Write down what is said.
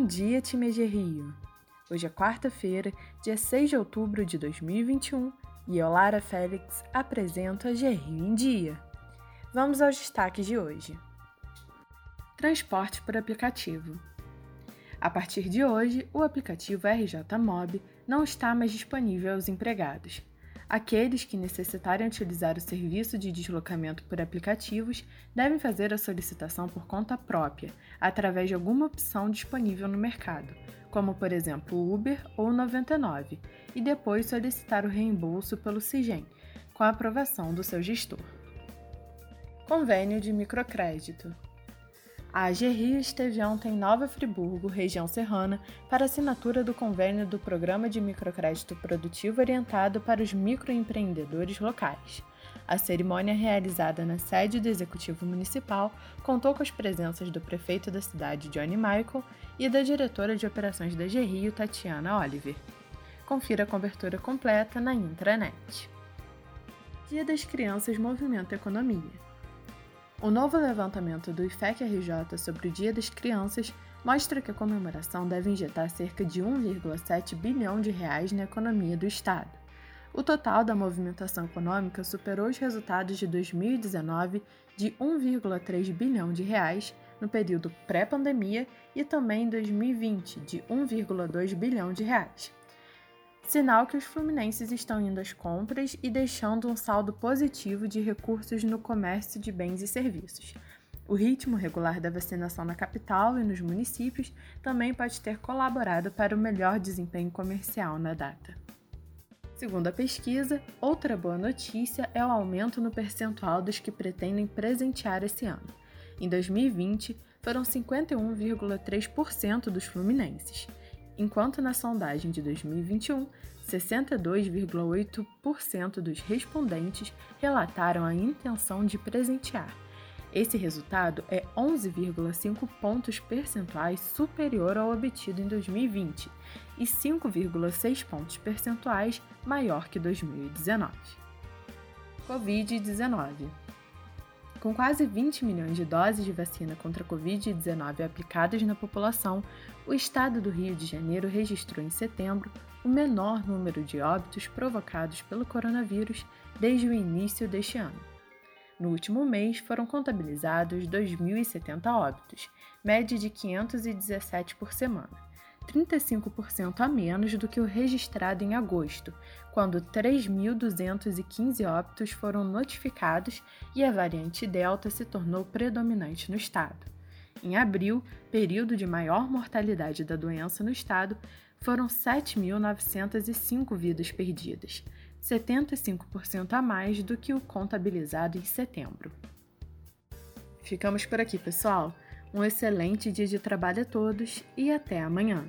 Bom dia, time de Rio! Hoje é quarta-feira, dia 6 de outubro de 2021 e eu, Lara Félix, apresento a Rio em Dia. Vamos aos destaques de hoje. Transporte por aplicativo. A partir de hoje, o aplicativo RJ Mob não está mais disponível aos empregados. Aqueles que necessitarem utilizar o serviço de deslocamento por aplicativos devem fazer a solicitação por conta própria, através de alguma opção disponível no mercado, como por exemplo Uber ou 99, e depois solicitar o reembolso pelo CIGEM, com a aprovação do seu gestor. Convênio de microcrédito. A AG Rio esteve ontem em Nova Friburgo, região serrana, para assinatura do convênio do Programa de Microcrédito Produtivo orientado para os microempreendedores locais. A cerimônia realizada na sede do Executivo Municipal contou com as presenças do prefeito da cidade, Johnny Michael, e da diretora de operações da AG Rio, Tatiana Oliver. Confira a cobertura completa na intranet. Dia das Crianças Movimento Economia. O novo levantamento do IFEC-RJ sobre o Dia das Crianças mostra que a comemoração deve injetar cerca de 1,7 bilhão de reais na economia do Estado. O total da movimentação econômica superou os resultados de 2019 de 1,3 bilhão de reais no período pré-pandemia e também em 2020 de 1,2 bilhão de reais sinal que os fluminenses estão indo às compras e deixando um saldo positivo de recursos no comércio de bens e serviços. O ritmo regular da vacinação na capital e nos municípios também pode ter colaborado para o melhor desempenho comercial na data. Segundo a pesquisa, outra boa notícia é o aumento no percentual dos que pretendem presentear esse ano. Em 2020, foram 51,3% dos fluminenses enquanto na sondagem de 2021, 62,8% dos respondentes relataram a intenção de presentear. Esse resultado é 11,5 pontos percentuais superior ao obtido em 2020 e 5,6 pontos percentuais maior que 2019. Covid-19 com quase 20 milhões de doses de vacina contra a Covid-19 aplicadas na população, o estado do Rio de Janeiro registrou em setembro o menor número de óbitos provocados pelo coronavírus desde o início deste ano. No último mês foram contabilizados 2.070 óbitos, média de 517 por semana 35% a menos do que o registrado em agosto, quando 3.215 óbitos foram notificados e a variante Delta se tornou predominante no estado. Em abril, período de maior mortalidade da doença no estado, foram 7.905 vidas perdidas, 75% a mais do que o contabilizado em setembro. Ficamos por aqui, pessoal. Um excelente dia de trabalho a todos e até amanhã!